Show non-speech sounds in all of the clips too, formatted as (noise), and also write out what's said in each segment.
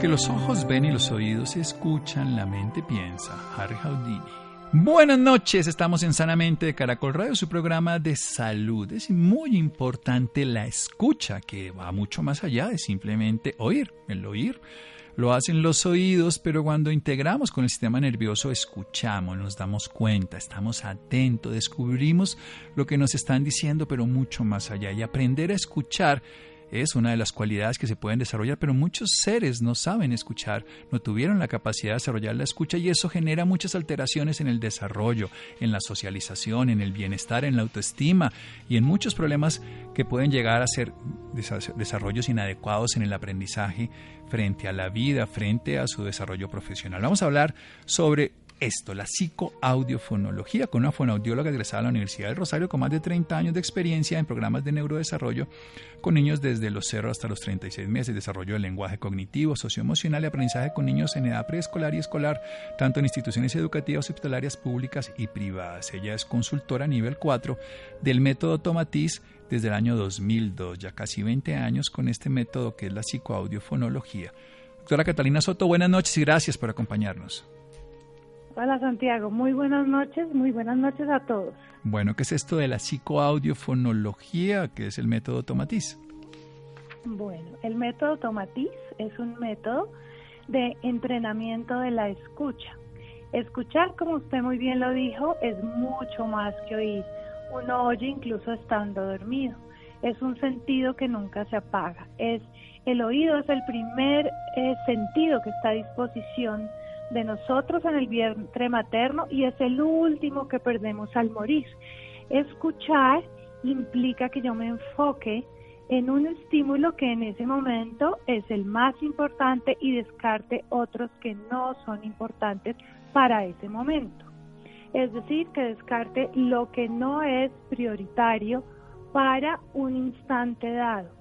Que los ojos ven y los oídos escuchan, la mente piensa. Harry Houdini. Buenas noches, estamos en Sanamente de Caracol Radio, su programa de salud. Es muy importante la escucha, que va mucho más allá de simplemente oír. El oír lo hacen los oídos, pero cuando integramos con el sistema nervioso, escuchamos, nos damos cuenta, estamos atentos, descubrimos lo que nos están diciendo, pero mucho más allá. Y aprender a escuchar es una de las cualidades que se pueden desarrollar, pero muchos seres no saben escuchar, no tuvieron la capacidad de desarrollar la escucha y eso genera muchas alteraciones en el desarrollo, en la socialización, en el bienestar, en la autoestima y en muchos problemas que pueden llegar a ser desarrollos inadecuados en el aprendizaje frente a la vida, frente a su desarrollo profesional. Vamos a hablar sobre esto, la psicoaudiofonología, con una fonoaudióloga egresada a la Universidad del Rosario con más de 30 años de experiencia en programas de neurodesarrollo con niños desde los 0 hasta los 36 meses, desarrollo del lenguaje cognitivo, socioemocional y aprendizaje con niños en edad preescolar y escolar, tanto en instituciones educativas hospitalarias públicas y privadas. Ella es consultora nivel 4 del método Tomatiz desde el año 2002, ya casi 20 años con este método que es la psicoaudiofonología. Doctora Catalina Soto, buenas noches y gracias por acompañarnos. Hola Santiago, muy buenas noches, muy buenas noches a todos. Bueno, ¿qué es esto de la psicoaudiofonología, que es el método Tomatiz? Bueno, el método Tomatiz es un método de entrenamiento de la escucha. Escuchar, como usted muy bien lo dijo, es mucho más que oír. Uno oye incluso estando dormido. Es un sentido que nunca se apaga. Es el oído es el primer eh, sentido que está a disposición de nosotros en el vientre materno y es el último que perdemos al morir. Escuchar implica que yo me enfoque en un estímulo que en ese momento es el más importante y descarte otros que no son importantes para ese momento. Es decir, que descarte lo que no es prioritario para un instante dado.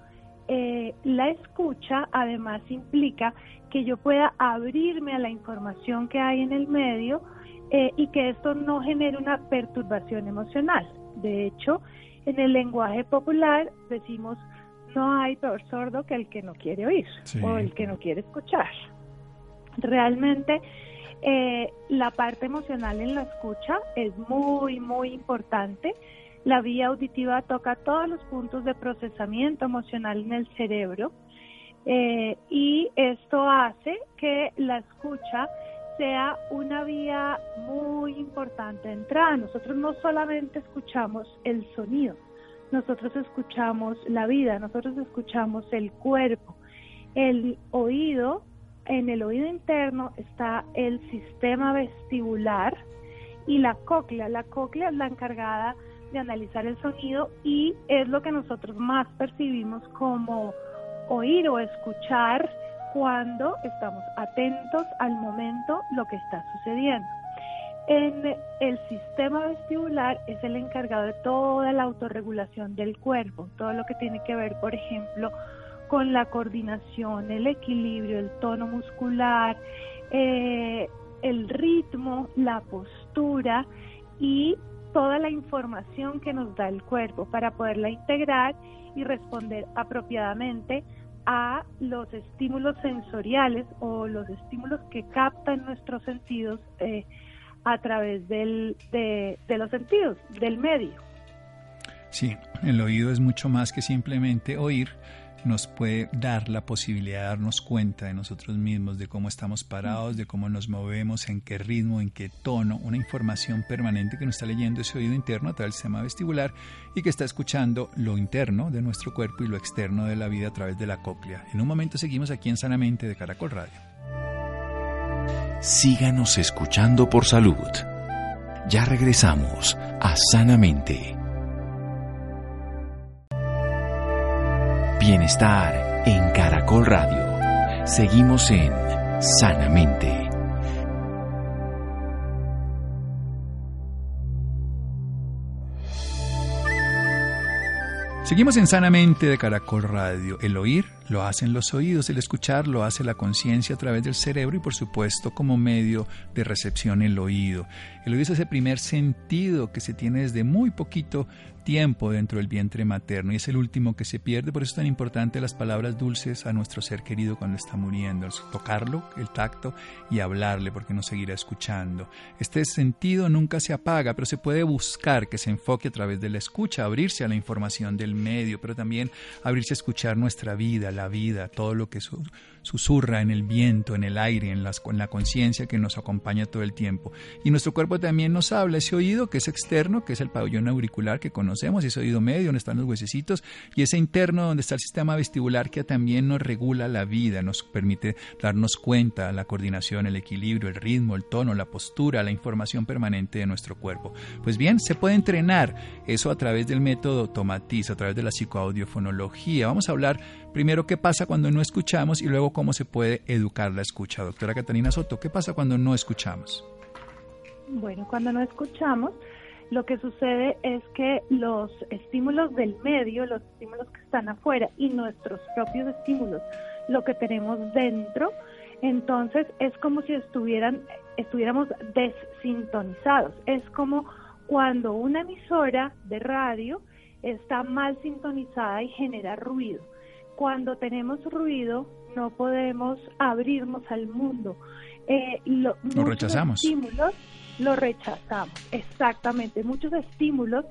Eh, la escucha además implica que yo pueda abrirme a la información que hay en el medio eh, y que esto no genere una perturbación emocional. De hecho, en el lenguaje popular decimos no hay peor sordo que el que no quiere oír o el que no quiere escuchar. Realmente eh, la parte emocional en la escucha es muy, muy importante la vía auditiva toca todos los puntos de procesamiento emocional en el cerebro eh, y esto hace que la escucha sea una vía muy importante de entrada. Nosotros no solamente escuchamos el sonido, nosotros escuchamos la vida, nosotros escuchamos el cuerpo. El oído, en el oído interno está el sistema vestibular y la cóclea. La cóclea es la encargada de analizar el sonido y es lo que nosotros más percibimos como oír o escuchar cuando estamos atentos al momento lo que está sucediendo. En el sistema vestibular es el encargado de toda la autorregulación del cuerpo, todo lo que tiene que ver, por ejemplo, con la coordinación, el equilibrio, el tono muscular, eh, el ritmo, la postura y toda la información que nos da el cuerpo para poderla integrar y responder apropiadamente a los estímulos sensoriales o los estímulos que captan nuestros sentidos eh, a través del, de, de los sentidos, del medio. Sí, el oído es mucho más que simplemente oír, nos puede dar la posibilidad de darnos cuenta de nosotros mismos, de cómo estamos parados, de cómo nos movemos, en qué ritmo, en qué tono, una información permanente que nos está leyendo ese oído interno a través del sistema vestibular y que está escuchando lo interno de nuestro cuerpo y lo externo de la vida a través de la cóclea. En un momento seguimos aquí en Sanamente de Caracol Radio. Síganos escuchando por salud. Ya regresamos a Sanamente. Bienestar en Caracol Radio. Seguimos en Sanamente. Seguimos en Sanamente de Caracol Radio. El oír lo hacen los oídos, el escuchar lo hace la conciencia a través del cerebro y por supuesto como medio de recepción el oído. El oído es ese primer sentido que se tiene desde muy poquito tiempo dentro del vientre materno y es el último que se pierde, por eso es tan importante las palabras dulces a nuestro ser querido cuando está muriendo, tocarlo, el tacto y hablarle porque nos seguirá escuchando. Este sentido nunca se apaga, pero se puede buscar que se enfoque a través de la escucha, abrirse a la información del medio, pero también abrirse a escuchar nuestra vida, la vida, todo lo que susurra en el viento, en el aire, en, las, en la conciencia que nos acompaña todo el tiempo. Y nuestro cuerpo también nos habla, ese oído que es externo, que es el pabellón auricular que conocemos, ese oído medio donde están los huesecitos, y ese interno donde está el sistema vestibular que también nos regula la vida, nos permite darnos cuenta, la coordinación, el equilibrio, el ritmo, el tono, la postura, la información permanente de nuestro cuerpo. Pues bien, se puede entrenar eso a través del método Tomatiz, a través de la psicoaudiofonología. Vamos a hablar primero qué pasa cuando no escuchamos y luego cómo se puede educar la escucha. Doctora Catalina Soto, ¿qué pasa cuando no escuchamos? Bueno, cuando no escuchamos, lo que sucede es que los estímulos del medio, los estímulos que están afuera y nuestros propios estímulos, lo que tenemos dentro, entonces es como si estuvieran, estuviéramos desintonizados. Es como cuando una emisora de radio está mal sintonizada y genera ruido. Cuando tenemos ruido no podemos abrirnos al mundo. Eh, lo, rechazamos. Estímulos lo rechazamos. Exactamente, muchos estímulos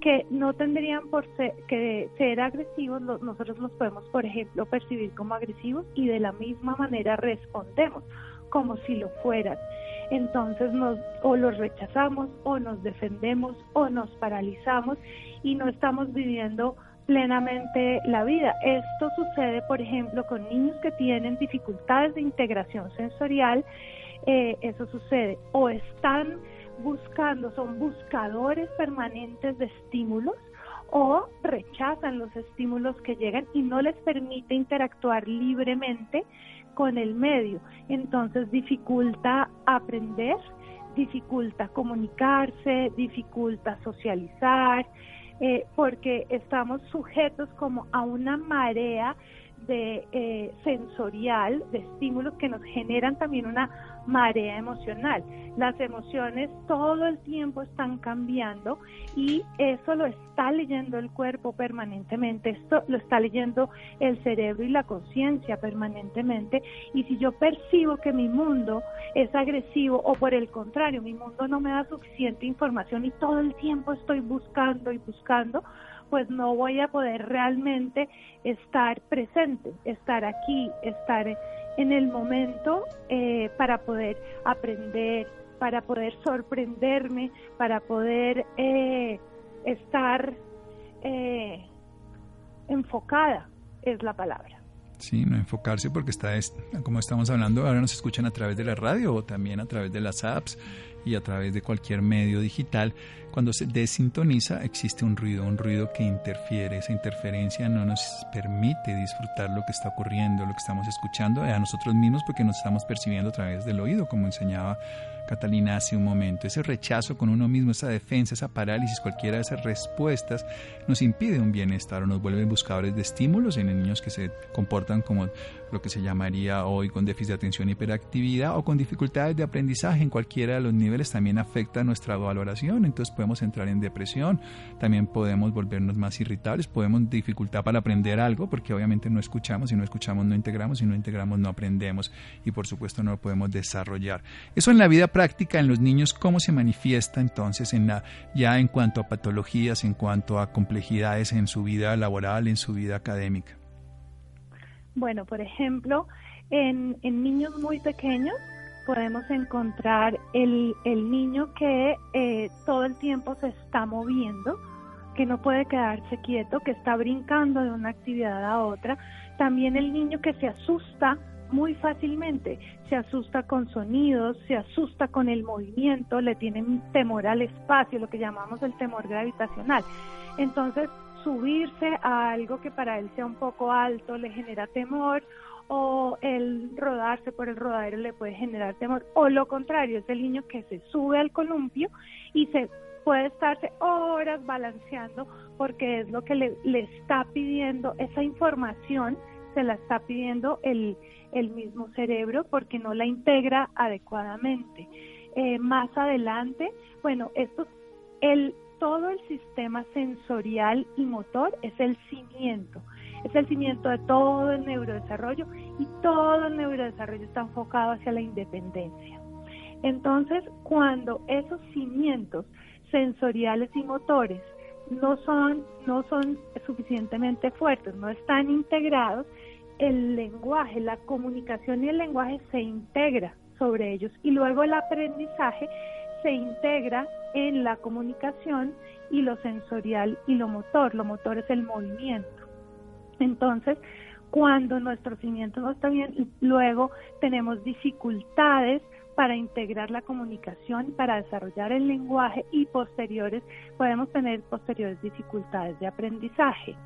que no tendrían por ser, que ser agresivos, nosotros los podemos, por ejemplo, percibir como agresivos y de la misma manera respondemos como si lo fueran. Entonces nos o los rechazamos o nos defendemos o nos paralizamos y no estamos viviendo plenamente la vida. Esto sucede, por ejemplo, con niños que tienen dificultades de integración sensorial eh, eso sucede. O están buscando, son buscadores permanentes de estímulos o rechazan los estímulos que llegan y no les permite interactuar libremente con el medio. Entonces dificulta aprender, dificulta comunicarse, dificulta socializar, eh, porque estamos sujetos como a una marea de eh, sensorial, de estímulos que nos generan también una marea emocional. Las emociones todo el tiempo están cambiando y eso lo está leyendo el cuerpo permanentemente, esto lo está leyendo el cerebro y la conciencia permanentemente. Y si yo percibo que mi mundo es agresivo o por el contrario, mi mundo no me da suficiente información y todo el tiempo estoy buscando y buscando, pues no voy a poder realmente estar presente, estar aquí, estar en el momento eh, para poder aprender, para poder sorprenderme, para poder eh, estar eh, enfocada, es la palabra. Sí, no enfocarse porque está, como estamos hablando, ahora nos escuchan a través de la radio o también a través de las apps y a través de cualquier medio digital. Cuando se desintoniza existe un ruido, un ruido que interfiere. Esa interferencia no nos permite disfrutar lo que está ocurriendo, lo que estamos escuchando a nosotros mismos porque nos estamos percibiendo a través del oído, como enseñaba Catalina hace un momento. Ese rechazo con uno mismo, esa defensa, esa parálisis, cualquiera de esas respuestas nos impide un bienestar o nos vuelven buscadores de estímulos en niños que se comportan como lo que se llamaría hoy con déficit de atención y hiperactividad o con dificultades de aprendizaje en cualquiera de los niveles también afecta nuestra valoración, entonces podemos entrar en depresión, también podemos volvernos más irritables, podemos dificultad para aprender algo porque obviamente no escuchamos, si no escuchamos no integramos, si no integramos no aprendemos y por supuesto no lo podemos desarrollar. Eso en la vida práctica en los niños, ¿cómo se manifiesta entonces en la, ya en cuanto a patologías, en cuanto a complejidades en su vida laboral, en su vida académica? Bueno, por ejemplo, en, niños muy pequeños podemos encontrar el, el niño que eh, todo el tiempo se está moviendo, que no puede quedarse quieto, que está brincando de una actividad a otra. También el niño que se asusta muy fácilmente. Se asusta con sonidos, se asusta con el movimiento, le tienen temor al espacio, lo que llamamos el temor gravitacional. Entonces, subirse a algo que para él sea un poco alto le genera temor o el rodarse por el rodadero le puede generar temor, o lo contrario, es el niño que se sube al columpio y se puede estarse horas balanceando porque es lo que le, está pidiendo esa información, se la está pidiendo el, el mismo cerebro porque no la integra adecuadamente. Eh, más adelante, bueno, esto, el, todo el sistema sensorial y motor es el cimiento, es el cimiento de todo el neurodesarrollo y todo el neurodesarrollo está enfocado hacia la independencia. Entonces, cuando esos cimientos sensoriales y motores no son, no son suficientemente fuertes, no están integrados, el lenguaje, la comunicación y el lenguaje se integra sobre ellos y luego el aprendizaje se integra en la comunicación y lo sensorial y lo motor. Lo motor es el movimiento. Entonces, cuando nuestro cimiento no está bien, luego tenemos dificultades para integrar la comunicación, para desarrollar el lenguaje y posteriores, podemos tener posteriores dificultades de aprendizaje.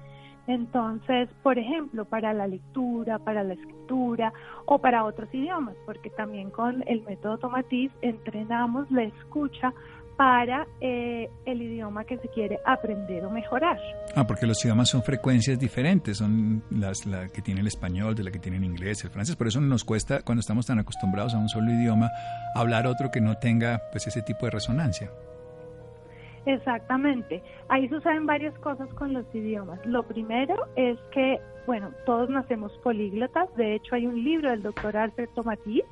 Entonces, por ejemplo, para la lectura, para la escritura o para otros idiomas, porque también con el método Tomatiz entrenamos la escucha para eh, el idioma que se quiere aprender o mejorar. Ah, porque los idiomas son frecuencias diferentes, son las la que tiene el español, de la que tiene el inglés, el francés, por eso nos cuesta, cuando estamos tan acostumbrados a un solo idioma, hablar otro que no tenga pues ese tipo de resonancia. Exactamente. Ahí suceden varias cosas con los idiomas. Lo primero es que, bueno, todos nacemos políglotas. De hecho, hay un libro del doctor Alfred Tomatiz,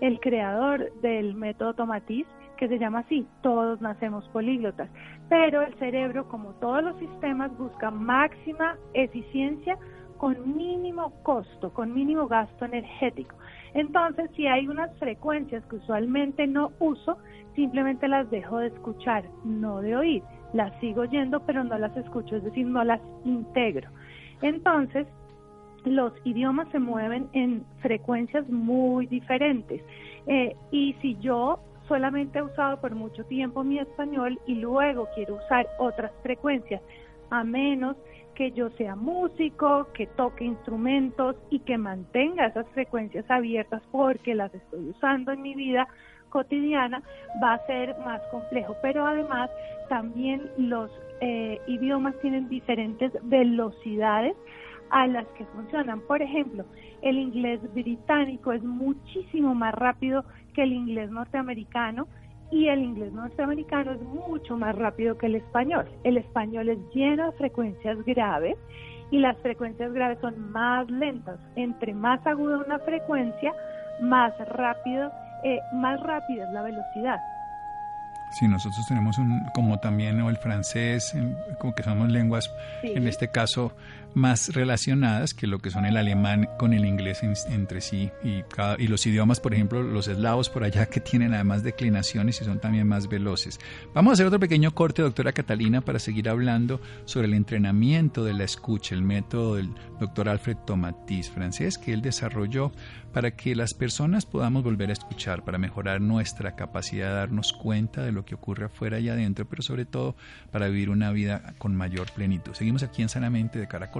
el creador del método Tomatiz, que se llama así, todos nacemos políglotas. Pero el cerebro, como todos los sistemas, busca máxima eficiencia con mínimo costo, con mínimo gasto energético. Entonces, si hay unas frecuencias que usualmente no uso, simplemente las dejo de escuchar, no de oír. Las sigo oyendo, pero no las escucho, es decir, no las integro. Entonces, los idiomas se mueven en frecuencias muy diferentes. Eh, y si yo solamente he usado por mucho tiempo mi español y luego quiero usar otras frecuencias, a menos que yo sea músico, que toque instrumentos y que mantenga esas frecuencias abiertas porque las estoy usando en mi vida cotidiana, va a ser más complejo. Pero además también los eh, idiomas tienen diferentes velocidades a las que funcionan. Por ejemplo, el inglés británico es muchísimo más rápido que el inglés norteamericano y el inglés norteamericano es mucho más rápido que el español. El español es lleno de frecuencias graves y las frecuencias graves son más lentas. Entre más aguda una frecuencia, más rápido, eh, más rápida es la velocidad. Sí, nosotros tenemos un, como también el francés, como que somos lenguas, en este caso, más relacionadas que lo que son el alemán con el inglés entre sí y, y los idiomas, por ejemplo, los eslavos por allá que tienen además declinaciones y son también más veloces. Vamos a hacer otro pequeño corte, doctora Catalina, para seguir hablando sobre el entrenamiento de la escucha, el método del doctor Alfred Tomatis, francés, que él desarrolló para que las personas podamos volver a escuchar, para mejorar nuestra capacidad de darnos cuenta de lo que ocurre afuera y adentro, pero sobre todo para vivir una vida con mayor plenitud. Seguimos aquí en Sanamente de Caracol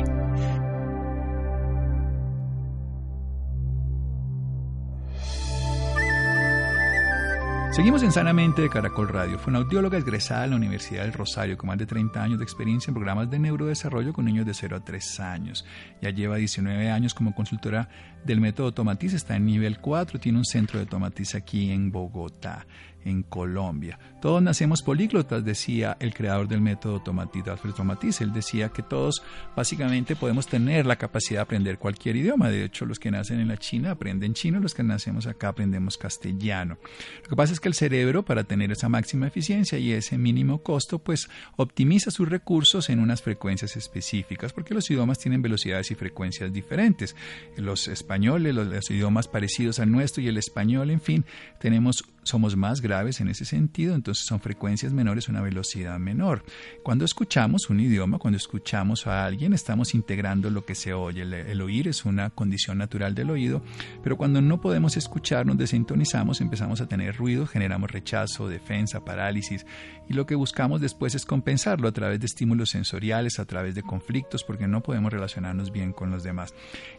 Seguimos en Sanamente de Caracol Radio. Fue una audióloga egresada de la Universidad del Rosario con más de 30 años de experiencia en programas de neurodesarrollo con niños de 0 a 3 años. Ya lleva 19 años como consultora del método Tomatiz, está en nivel 4, tiene un centro de Tomatiz aquí en Bogotá en Colombia. Todos nacemos políglotas, decía el creador del método Tomatiz, Alfred Tomatiz. Él decía que todos básicamente podemos tener la capacidad de aprender cualquier idioma. De hecho, los que nacen en la China aprenden chino, los que nacemos acá aprendemos castellano. Lo que pasa es que el cerebro, para tener esa máxima eficiencia y ese mínimo costo, pues optimiza sus recursos en unas frecuencias específicas, porque los idiomas tienen velocidades y frecuencias diferentes. Los españoles, los, los idiomas parecidos al nuestro y el español, en fin, tenemos somos más graves en ese sentido, entonces son frecuencias menores, una velocidad menor. Cuando escuchamos un idioma, cuando escuchamos a alguien, estamos integrando lo que se oye. El, oír es una condición natural del oído, pero cuando no podemos escuchar, nos desintonizamos, empezamos a tener ruido, generamos rechazo, defensa, parálisis, y lo que buscamos después es compensarlo a través de estímulos sensoriales, a través de conflictos, porque no podemos relacionarnos bien con los demás.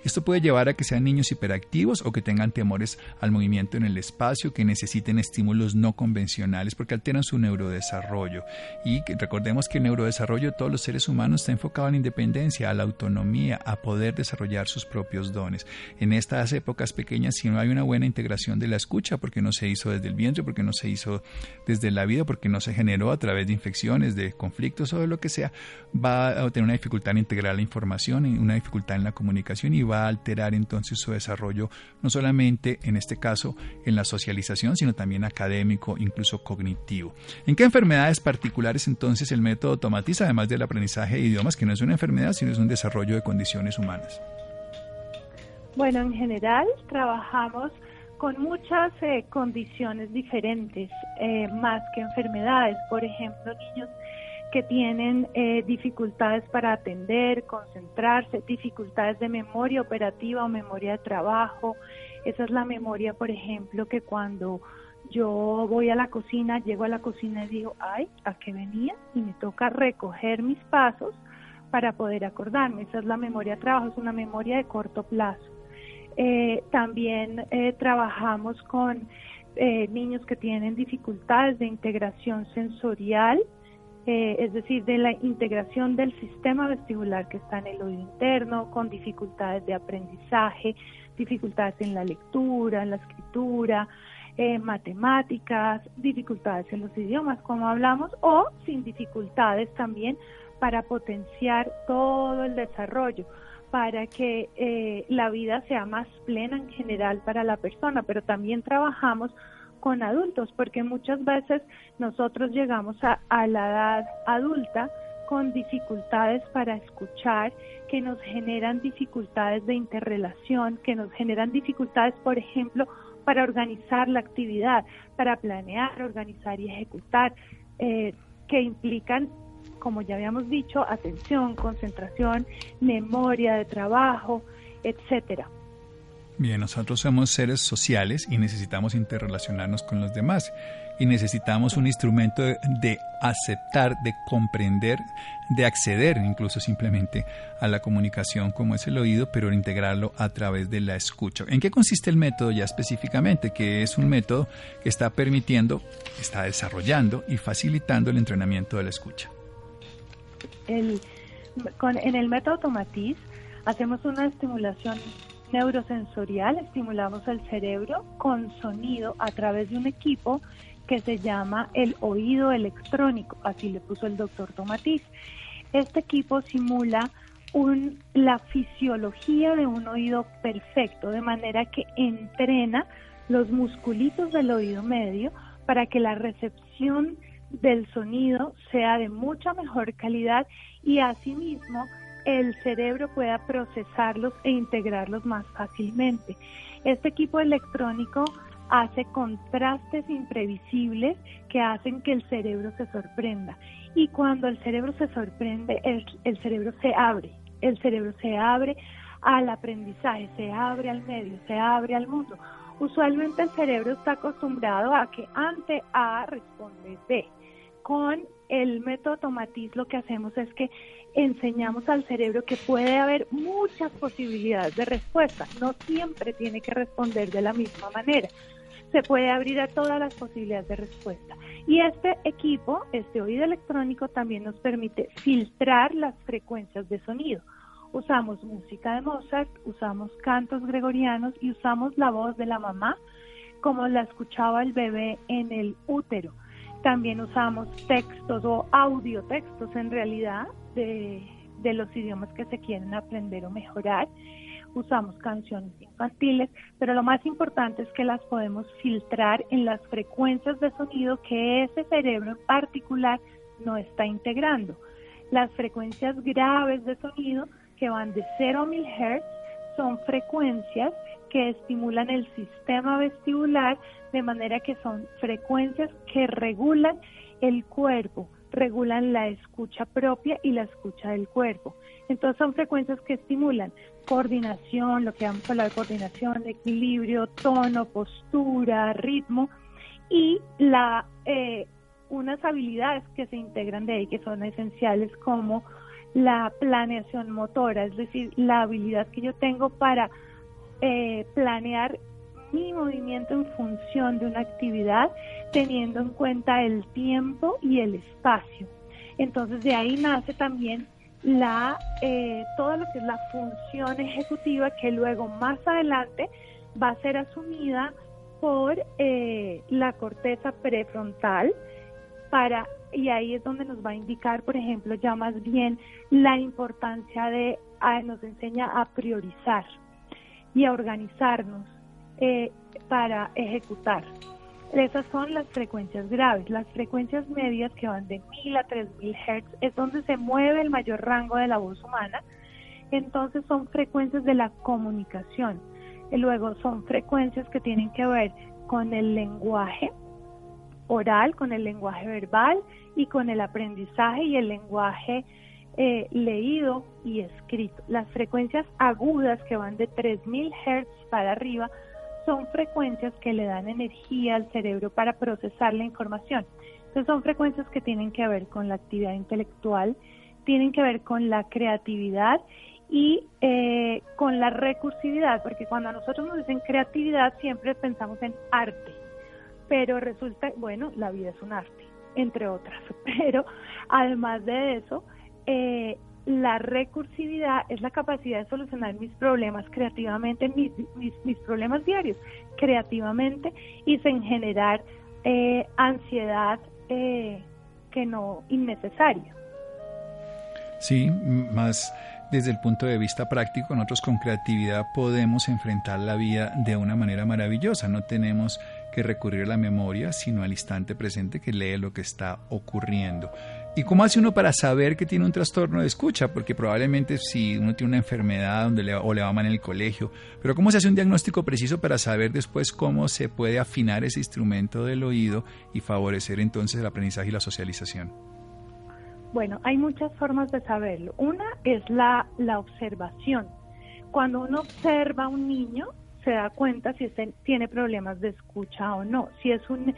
Esto puede llevar a que sean niños hiperactivos o que tengan temores al movimiento en el espacio, que necesiten estímulos no convencionales porque alteran su neurodesarrollo. Y recordemos que el neurodesarrollo de todos los seres humanos está enfocado en la independencia, a la autonomía, a poder desarrollar sus propios dones. En estas épocas pequeñas, si no hay una buena integración de la escucha, porque no se hizo desde el vientre, porque no se hizo desde la vida, porque no se generó a través de infecciones, de conflictos o de lo que sea, va a tener una dificultad en integrar la información, una dificultad en la comunicación y va a alterar entonces su desarrollo, no solamente en este caso en la socialización, sino también también académico, incluso cognitivo. ¿En qué enfermedades particulares entonces el método tomatiza, además del aprendizaje de idiomas, que no es una enfermedad, sino es un desarrollo de condiciones humanas? Bueno, en general trabajamos con muchas eh, condiciones diferentes, eh, más que enfermedades. Por ejemplo, niños que tienen eh, dificultades para atender, concentrarse, dificultades de memoria operativa o memoria de trabajo. Esa es la memoria, por ejemplo, que cuando yo voy a la cocina, llego a la cocina y digo, ay, ¿a qué venía? Y me toca recoger mis pasos para poder acordarme. Esa es la memoria de trabajo, es una memoria de corto plazo. Eh, también eh, trabajamos con eh, niños que tienen dificultades de integración sensorial, es decir, de la integración del sistema vestibular que está en el oído interno, con dificultades de aprendizaje, dificultades en la lectura, en la escritura, eh, matemáticas, dificultades en los idiomas, como hablamos, o sin dificultades también para potenciar todo el desarrollo, para que eh, la vida sea más plena en general para la persona, pero también trabajamos con adultos, porque muchas veces nosotros llegamos a, a la edad adulta con dificultades para escuchar, que nos generan dificultades de interrelación, que nos generan dificultades, por ejemplo, para organizar la actividad, para planear, organizar y ejecutar, eh, que implican, como ya habíamos dicho, atención, concentración, memoria de trabajo, etcétera. Bien, nosotros somos seres sociales y necesitamos interrelacionarnos con los demás y necesitamos un instrumento de, aceptar, de comprender, de acceder incluso simplemente a la comunicación como es el oído, pero integrarlo a través de la escucha. ¿En qué consiste el método ya específicamente? Que es un método que está permitiendo, está desarrollando y facilitando el entrenamiento de la escucha. en el método Tomatiz hacemos una estimulación neurosensorial, estimulamos el cerebro con sonido a través de un equipo que se llama el oído electrónico, así le puso el doctor Tomatiz. Este equipo simula un, la fisiología de un oído perfecto, de manera que entrena los musculitos del oído medio para que la recepción del sonido sea de mucha mejor calidad y asimismo el cerebro pueda procesarlos e integrarlos más fácilmente. Este equipo electrónico hace contrastes imprevisibles que hacen que el cerebro se sorprenda. Y cuando el cerebro se sorprende, el, cerebro se abre, el cerebro se abre al aprendizaje, se abre al medio, se abre al mundo. Usualmente el cerebro está acostumbrado a que ante A responde B. Con el método Tomatiz lo que hacemos es que enseñamos al cerebro que puede haber muchas posibilidades de respuesta, no siempre tiene que responder de la misma manera, se puede abrir a todas las posibilidades de respuesta. Y este equipo, este oído electrónico, también nos permite filtrar las frecuencias de sonido. Usamos música de Mozart, usamos cantos gregorianos y usamos la voz de la mamá como la escuchaba el bebé en el útero. También usamos textos o audiotextos en realidad de, los idiomas que se quieren aprender o mejorar. Usamos canciones infantiles, pero lo más importante es que las podemos filtrar en las frecuencias de sonido que ese cerebro en particular no está integrando. Las frecuencias graves de sonido que van de 0 a 1000 Hz son frecuencias que estimulan el sistema vestibular de manera que son frecuencias que regulan el cuerpo, regulan la escucha propia y la escucha del cuerpo. Entonces son frecuencias que estimulan coordinación, lo que vamos a hablar de coordinación, equilibrio, tono, postura, ritmo y la eh, unas habilidades que se integran de ahí que son esenciales como la planeación motora, es decir, la habilidad que yo tengo para eh, planear mi movimiento en función de una actividad teniendo en cuenta el tiempo y el espacio. Entonces de ahí nace también la eh, todo lo que es la función ejecutiva que luego más adelante va a ser asumida por eh, la corteza prefrontal para y ahí es donde nos va a indicar, por ejemplo, ya más bien la importancia de nos enseña a priorizar y a organizarnos eh, para ejecutar. Esas son las frecuencias graves. Las frecuencias medias que van de 1000 a 3000 Hz es donde se mueve el mayor rango de la voz humana. Entonces son frecuencias de la comunicación. Y luego son frecuencias que tienen que ver con el lenguaje oral, con el lenguaje verbal y con el aprendizaje y el lenguaje eh, leído y escrito. Las frecuencias agudas que van de 3000 Hz para arriba son frecuencias que le dan energía al cerebro para procesar la información. Entonces son frecuencias que tienen que ver con la actividad intelectual, tienen que ver con la creatividad y eh, con la recursividad, porque cuando a nosotros nos dicen creatividad siempre pensamos en arte, pero resulta, bueno, la vida es un arte, entre otras, (laughs) pero además de eso, eh, la recursividad es la capacidad de solucionar mis problemas creativamente, mis, mis, problemas diarios, creativamente y sin generar eh, ansiedad eh, que no innecesaria. Sí, más desde el punto de vista práctico, nosotros con creatividad podemos enfrentar la vida de una manera maravillosa. No tenemos que recurrir a la memoria, sino al instante presente que lee lo que está ocurriendo. ¿Y cómo hace uno para saber que tiene un trastorno de escucha? Porque probablemente si uno tiene una enfermedad donde le, o le va mal en el colegio, pero ¿cómo se hace un diagnóstico preciso para saber después cómo se puede afinar ese instrumento del oído y favorecer entonces el aprendizaje y la socialización? Bueno, hay muchas formas de saberlo. Una es la, la observación. Cuando uno observa a un niño, se da cuenta si tiene problemas de escucha o no. Si es un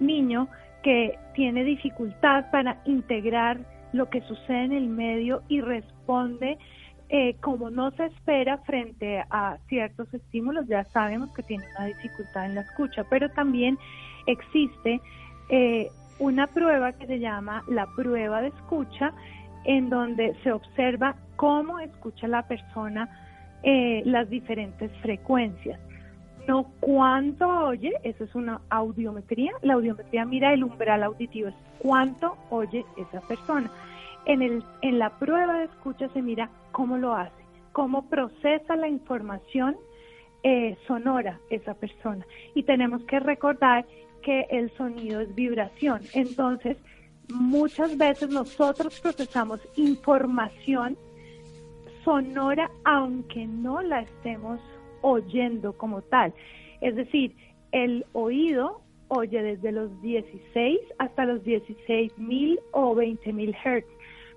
niño que tiene dificultad para integrar lo que sucede en el medio y responde eh, como no se espera frente a ciertos estímulos, ya sabemos que tiene una dificultad en la escucha, pero también existe eh, una prueba que se llama la prueba de escucha, en donde se observa cómo escucha la persona eh, las diferentes frecuencias no cuánto oye, eso es una audiometría. La audiometría mira el umbral auditivo, es cuánto oye esa persona. En, el, en la prueba de escucha se mira cómo lo hace, cómo procesa la información eh, sonora esa persona. Y tenemos que recordar que el sonido es vibración. Entonces, muchas veces nosotros procesamos información sonora aunque no la estemos oyendo como tal. Es decir, el oído oye desde los 16 hasta los 16 mil o 20 mil hertz,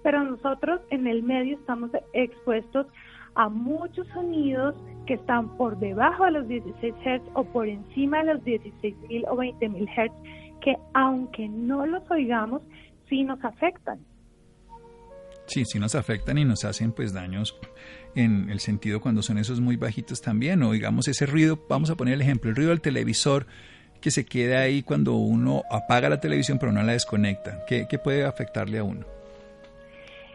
pero nosotros en el medio estamos expuestos a muchos sonidos que están por debajo de los 16 hertz o por encima de los 16 mil o 20 mil hertz, que aunque no los oigamos, sí nos afectan. Sí, sí nos afectan y nos hacen pues daños en el sentido cuando son esos muy bajitos también, o digamos ese ruido, vamos a poner el ejemplo, el ruido del televisor que se queda ahí cuando uno apaga la televisión pero no la desconecta, ¿qué, qué puede afectarle a uno?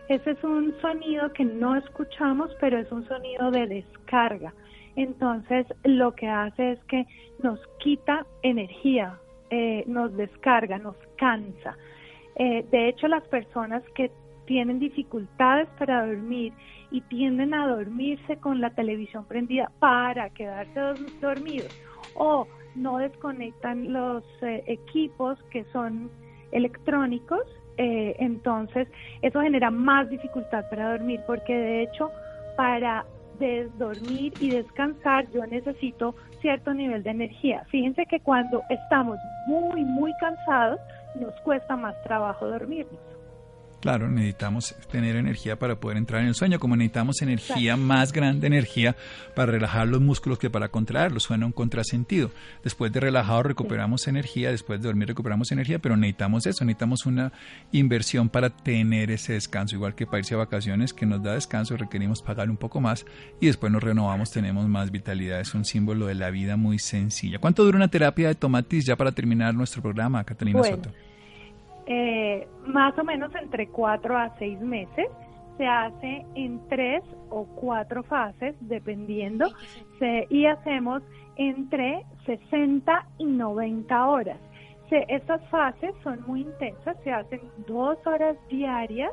Ese es un sonido que no escuchamos, pero es un sonido de descarga. Entonces, lo que hace es que nos quita energía, eh, nos descarga, nos cansa. Eh, de hecho, las personas que tienen dificultades para dormir y tienden a dormirse con la televisión prendida para quedarse dormidos o no desconectan los eh, equipos que son electrónicos, eh, entonces eso genera más dificultad para dormir porque de hecho para dormir y descansar, yo necesito cierto nivel de energía. Fíjense que cuando estamos muy, muy cansados, nos cuesta más trabajo dormirnos. Claro, necesitamos tener energía para poder entrar en el sueño, como necesitamos energía, más grande energía para relajar los músculos que para contraerlos. Suena un contrasentido. Después de relajado recuperamos energía, después de dormir recuperamos energía, pero necesitamos eso, necesitamos una inversión para tener ese descanso, igual que para irse a vacaciones que nos da descanso, requerimos pagar un poco más y después nos renovamos, tenemos más vitalidad. Es un símbolo de la vida muy sencilla. ¿Cuánto dura una terapia de tomatis ya para terminar nuestro programa, Catalina Soto? Eh, más o menos entre cuatro a seis meses. Se hace en tres o cuatro fases, dependiendo, y hacemos entre 60 y 90 horas. estas fases son muy intensas, se hacen dos horas diarias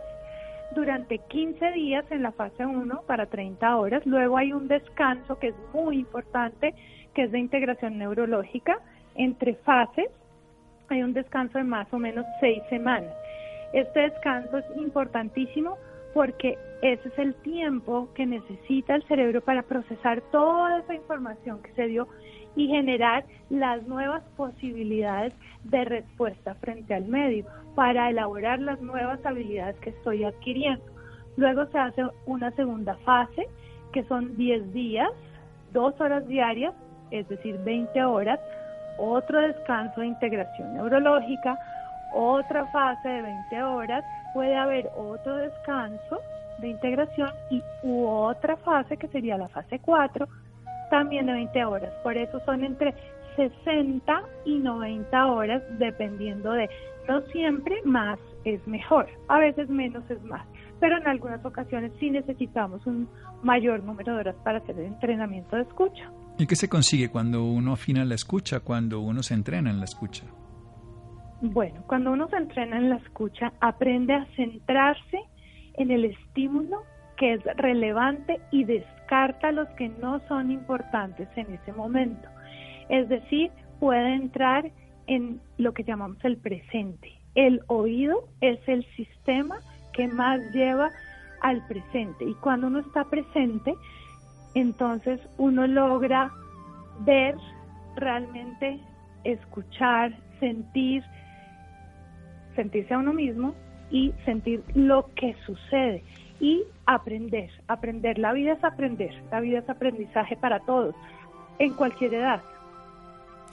durante 15 días en la fase 1 para 30 horas. Luego hay un descanso que es muy importante, que es de integración neurológica entre fases hay un descanso de más o menos seis semanas. Este descanso es importantísimo porque ese es el tiempo que necesita el cerebro para procesar toda esa información que se dio y generar las nuevas posibilidades de respuesta frente al medio para elaborar las nuevas habilidades que estoy adquiriendo. Luego se hace una segunda fase, que son 10 días, dos horas diarias, es decir, 20 horas, otro descanso de integración neurológica, otra fase de 20 horas, puede haber otro descanso de integración y u otra fase que sería la fase 4, también de 20 horas. Por eso son entre 60 y 90 horas, dependiendo de, no siempre más es mejor, a veces menos es más, pero en algunas ocasiones sí necesitamos un mayor número de horas para hacer el entrenamiento de escucha. ¿Y qué se consigue cuando uno afina la escucha, cuando uno se entrena en la escucha? Bueno, cuando uno se entrena en la escucha, aprende a centrarse en el estímulo que es relevante y descarta los que no son importantes en ese momento. Es decir, puede entrar en lo que llamamos el presente. El oído es el sistema que más lleva al presente y cuando uno está presente, entonces uno logra ver, realmente escuchar, sentir, sentirse a uno mismo y sentir lo que sucede y aprender, aprender. La vida es aprender, la vida es aprendizaje para todos, en cualquier edad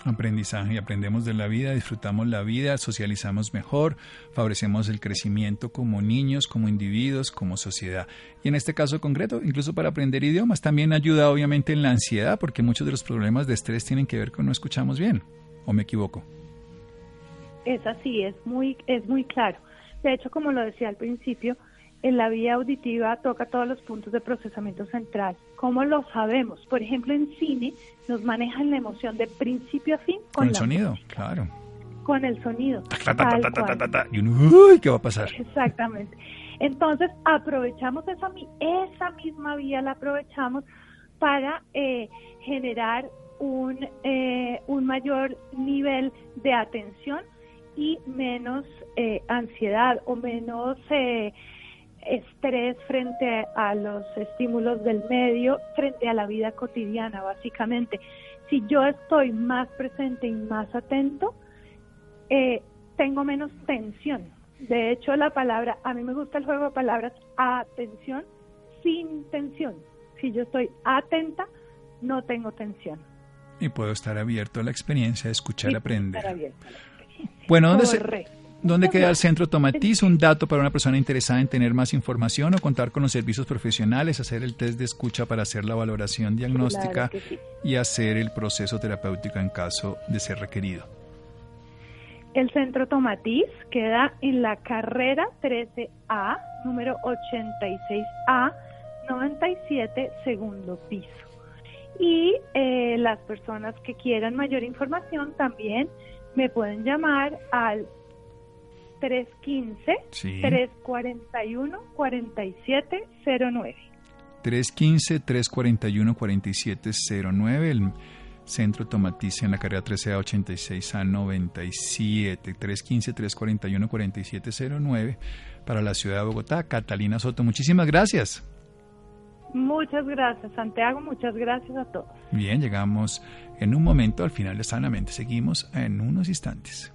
aprendizaje y aprendemos de la vida, disfrutamos la vida, socializamos mejor, favorecemos el crecimiento como niños, como individuos, como sociedad. Y en este caso concreto, incluso para aprender idiomas, también ayuda obviamente en la ansiedad, porque muchos de los problemas de estrés tienen que ver con no escuchamos bien. ¿O me equivoco? Es así, es muy, es muy claro. De hecho, como lo decía al principio, en la vía auditiva toca todos los puntos de procesamiento central. ¿Cómo lo sabemos? Por ejemplo, en cine nos manejan la emoción de principio a fin con, el sonido, claro. Con el sonido. y uy, ¿qué va a pasar? Exactamente. Entonces, aprovechamos esa, esa misma vía, la aprovechamos para eh, generar un, eh, un mayor nivel de atención y menos eh, ansiedad o menos estrés frente a los estímulos del medio, frente a la vida cotidiana, básicamente. Si yo estoy más presente y más atento, eh, tengo menos tensión. De hecho, la palabra, a mí me gusta el juego de palabras atención sin tensión. Si yo estoy atenta, no tengo tensión. Y puedo estar abierto a la experiencia escuchar y aprender. Bueno, ¿dónde se, ¿Dónde queda el Centro Tomatiz? Un dato para una persona interesada en tener más información o contar con los servicios profesionales, hacer el test de escucha para hacer la valoración diagnóstica y hacer el proceso terapéutico en caso de ser requerido. El Centro Tomatiz queda en la carrera 13A, número 86A, 97, segundo piso. Y eh, las personas que quieran mayor información también me pueden llamar al 315-341-4709. 315-341-4709, el Centro Tomatice en la carrera 13A 86 a 97, 315-341-4709 para la ciudad de Bogotá. Catalina Soto, muchísimas gracias. Muchas gracias, Santiago. Muchas gracias a todos. Bien, llegamos en un momento al final de Sanamente. Seguimos en unos instantes.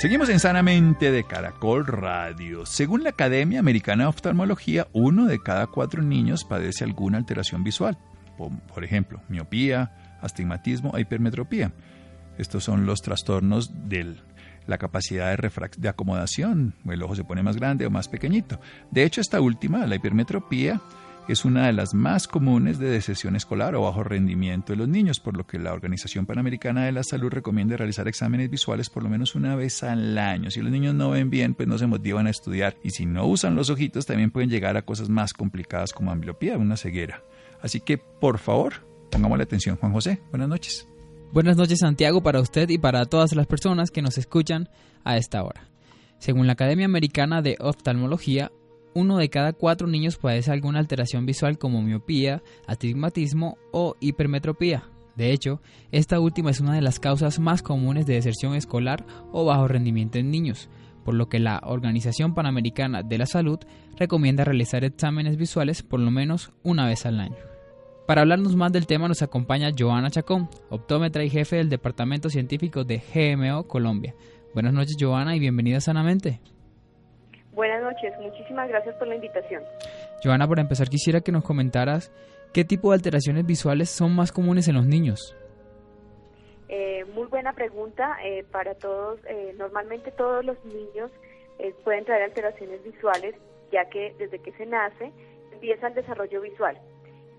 Seguimos en Sanamente de Caracol Radio. Según la Academia Americana de Oftalmología, uno de cada cuatro niños padece alguna alteración visual. Por, ejemplo, miopía, astigmatismo e hipermetropía. Estos son los trastornos de la capacidad de, de acomodación. El ojo se pone más grande o más pequeñito. De hecho, esta última, la hipermetropía, es una de las más comunes de deserción escolar o bajo rendimiento de los niños, por lo que la Organización Panamericana de la Salud recomienda realizar exámenes visuales por lo menos una vez al año. Si los niños no ven bien, pues no se motivan a estudiar y si no usan los ojitos también pueden llegar a cosas más complicadas como ambliopía, una ceguera. Así que, por favor, pongámosle atención. Juan José, buenas noches. Buenas noches Santiago para usted y para todas las personas que nos escuchan a esta hora. Según la Academia Americana de Oftalmología, uno de cada cuatro niños padece alguna alteración visual como miopía, astigmatismo o hipermetropía. De hecho, esta última es una de las causas más comunes de deserción escolar o bajo rendimiento en niños, por lo que la Organización Panamericana de la Salud recomienda realizar exámenes visuales por lo menos una vez al año. Para hablarnos más del tema nos acompaña Joana Chacón, optómetra y jefe del Departamento Científico de GMO Colombia. Buenas noches Joana y bienvenida Sanamente. Noches, muchísimas gracias por la invitación. Joana, por empezar quisiera que nos comentaras qué tipo de alteraciones visuales son más comunes en los niños. Eh, muy buena pregunta eh, para todos. Eh, normalmente todos los niños pueden traer alteraciones visuales, ya que desde que se nace empieza el desarrollo visual.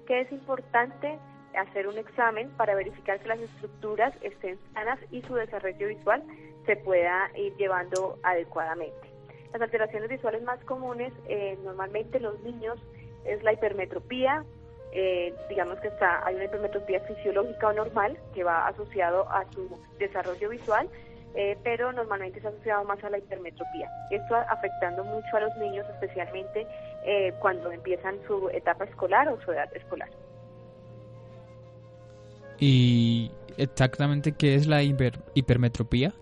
Que es importante hacer un examen para verificar que las estructuras estén sanas y su desarrollo visual se pueda ir llevando adecuadamente. Las alteraciones visuales más comunes, eh, normalmente los niños, es la hipermetropía, eh, digamos que está hay una hipermetropía fisiológica o normal que va asociado a su desarrollo visual, eh, pero normalmente está asociado más a la hipermetropía. Esto afectando mucho a los niños, especialmente cuando empiezan su etapa escolar o su edad escolar. ¿Y exactamente qué es la hipermetropía?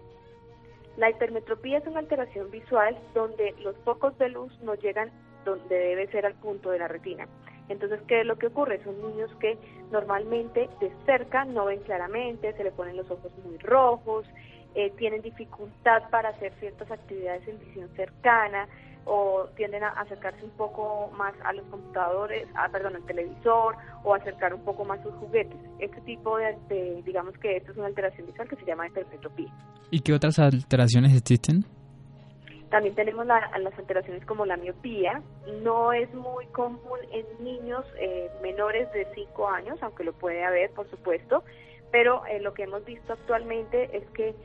La hipermetropía es una alteración visual donde los focos de luz no llegan donde debe ser al punto de la retina. Entonces, ¿qué es lo que ocurre? Son niños que normalmente de cerca no ven claramente, se le ponen los ojos muy rojos, eh, tienen dificultad para hacer ciertas actividades en visión cercana, o tienden a acercarse un poco más a los computadores, a, perdón, al televisor o acercar un poco más sus juguetes. Este tipo de, digamos que esto es una alteración visual que se llama hipermetropía. ¿Y qué otras alteraciones existen? También tenemos las alteraciones como la miopía. No es muy común en niños eh, menores de 5 años, aunque lo puede haber, por supuesto, pero eh, lo que hemos visto actualmente es que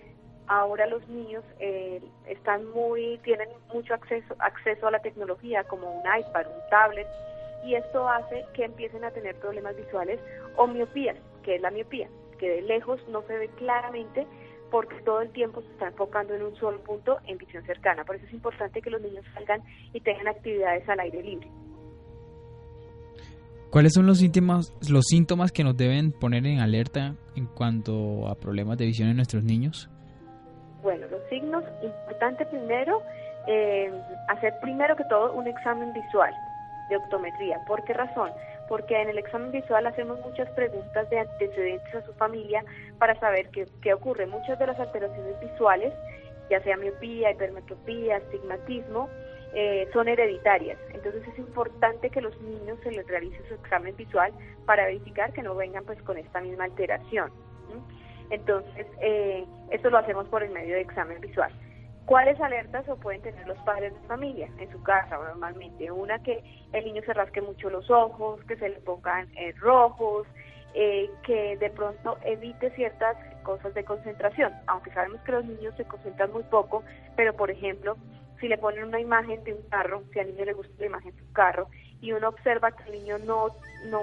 ahora los niños eh, están muy tienen mucho acceso acceso a la tecnología como un iPad, un tablet y esto hace que empiecen a tener problemas visuales o miopías, que es la miopía, que de lejos no se ve claramente porque todo el tiempo se está enfocando en un solo punto en visión cercana. Por eso es importante que los niños salgan y tengan actividades al aire libre. ¿Cuáles son los síntomas, los síntomas que nos deben poner en alerta en cuanto a problemas de visión en nuestros niños? Bueno, los signos, importante primero, eh, hacer primero que todo un examen visual de optometría. ¿Por qué razón? Porque en el examen visual hacemos muchas preguntas de antecedentes a su familia para saber qué, qué ocurre. Muchas de las alteraciones visuales, ya sea miopía, hipermetropía, astigmatismo, eh, son hereditarias. Entonces es importante que los niños se les realice su examen visual para verificar que no vengan pues con esta misma alteración. Entonces, eh, esto lo hacemos por el medio de examen visual. ¿Cuáles alertas o pueden tener los padres de familia en su casa normalmente? Una que el niño se rasque mucho los ojos, que se le pongan eh, rojos, eh, que de pronto evite ciertas cosas de concentración, aunque sabemos que los niños se concentran muy poco, pero por ejemplo, si le ponen una imagen de un carro, si al niño le gusta la imagen de un carro, y uno observa que el niño no, no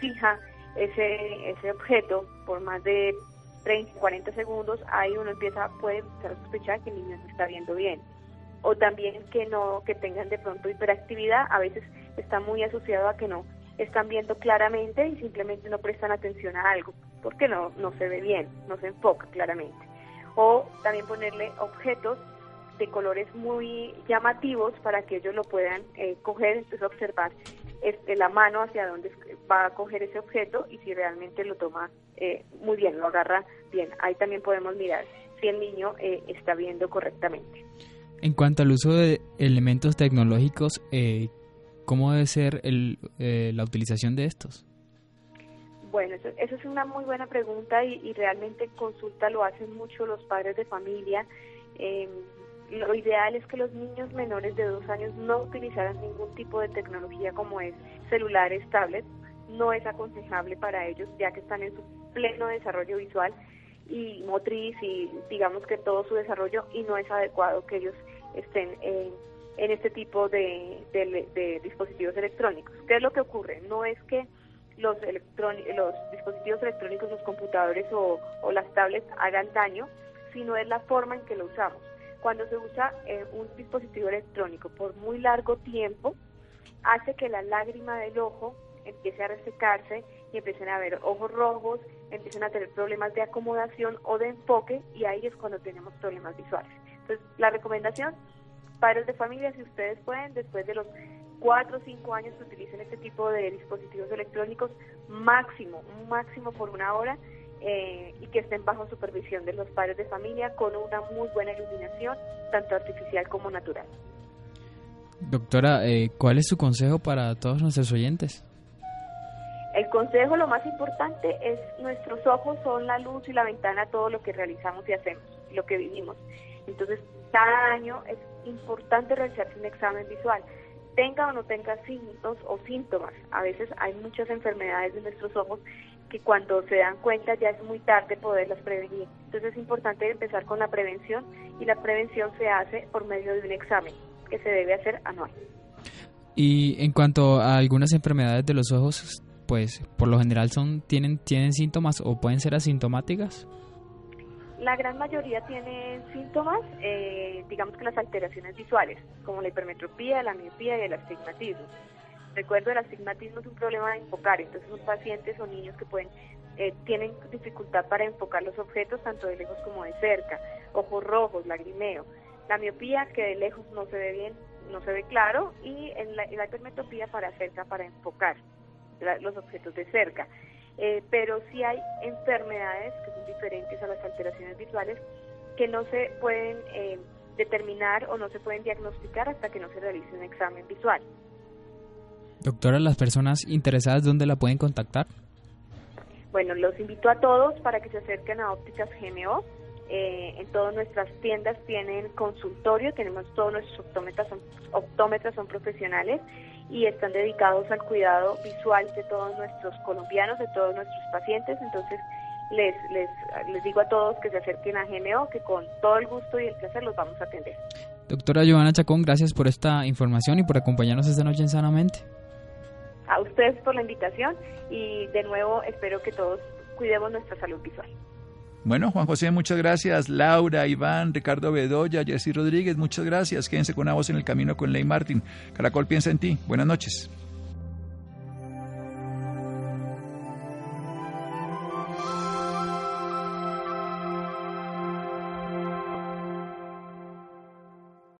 fija ese, ese objeto por más de 30, 40 segundos, ahí uno empieza, puede empezar a sospechar que el niño no está viendo bien. O también que no, que tengan de pronto hiperactividad, a veces está muy asociado a que no están viendo claramente y simplemente no prestan atención a algo, porque no, no se ve bien, no se enfoca claramente. O también ponerle objetos de colores muy llamativos para que ellos lo puedan eh, coger, entonces observar este, la mano hacia dónde va a coger ese objeto y si realmente lo toma eh, muy bien, lo agarra bien. Ahí también podemos mirar si el niño eh, está viendo correctamente. En cuanto al uso de elementos tecnológicos, eh, ¿cómo debe ser el, la utilización de estos? Bueno, eso, es una muy buena pregunta y, y, realmente consulta lo hacen mucho los padres de familia. Eh, lo ideal es que los niños menores de dos años no utilizaran ningún tipo de tecnología como es celulares, tablets. No es aconsejable para ellos ya que están en su pleno desarrollo visual y motriz y digamos que todo su desarrollo y no es adecuado que ellos estén en, este tipo de, dispositivos electrónicos. ¿Qué es lo que ocurre? No es que los, los dispositivos electrónicos, los computadores o, o las tablets hagan daño, sino es la forma en que lo usamos cuando se usa eh, un dispositivo electrónico por muy largo tiempo, hace que la lágrima del ojo empiece a resecarse y empiecen a ver ojos rojos, empiecen a tener problemas de acomodación o de enfoque y ahí es cuando tenemos problemas visuales. Entonces, la recomendación, padres de familia, si ustedes pueden, después de los 4 o 5 años utilicen este tipo de dispositivos electrónicos, máximo, máximo por una hora, eh, y que estén bajo supervisión de los padres de familia con una muy buena iluminación, tanto artificial como natural. Doctora, eh, ¿cuál es su consejo para todos nuestros oyentes? El consejo, lo más importante, es nuestros ojos son la luz y la ventana a todo lo que realizamos y hacemos, lo que vivimos. Entonces, cada año es importante realizarse un examen visual tenga o no tenga signos o síntomas. A veces hay muchas enfermedades de nuestros ojos que cuando se dan cuenta ya es muy tarde poderlas prevenir. Entonces es importante empezar con la prevención y la prevención se hace por medio de un examen que se debe hacer anual. Y en cuanto a algunas enfermedades de los ojos, pues por lo general son tienen tienen síntomas o pueden ser asintomáticas. La gran mayoría tienen síntomas, eh, digamos que las alteraciones visuales, como la hipermetropía, la miopía y el astigmatismo. Recuerdo, el astigmatismo es un problema de enfocar, entonces son pacientes o niños que pueden eh, tienen dificultad para enfocar los objetos tanto de lejos como de cerca, ojos rojos, lagrimeo. La miopía, que de lejos no se ve bien, no se ve claro, y en la, hipermetropía para cerca, para enfocar los objetos de cerca. Eh, pero sí hay enfermedades que son diferentes a las alteraciones visuales que no se pueden eh, determinar o no se pueden diagnosticar hasta que no se realice un examen visual. Doctora, las personas interesadas, ¿dónde la pueden contactar? Bueno, los invito a todos para que se acerquen a Ópticas GMO. Eh, en todas nuestras tiendas tienen consultorio, tenemos todos nuestros optómetras, son, optómetras son profesionales y están dedicados al cuidado visual de todos nuestros colombianos, de todos nuestros pacientes. Entonces, les, les, les digo a todos que se acerquen a GMO, que con todo el gusto y el placer los vamos a atender. Doctora Giovanna Chacón, gracias por esta información y por acompañarnos esta noche en Sanamente a ustedes por la invitación y de nuevo espero que todos cuidemos nuestra salud visual. Bueno, Juan José, muchas gracias. Laura, Iván, Ricardo Bedoya, Jessy Rodríguez, muchas gracias. Quédense con una voz en el camino con Ley Martín. Caracol piensa en ti. Buenas noches.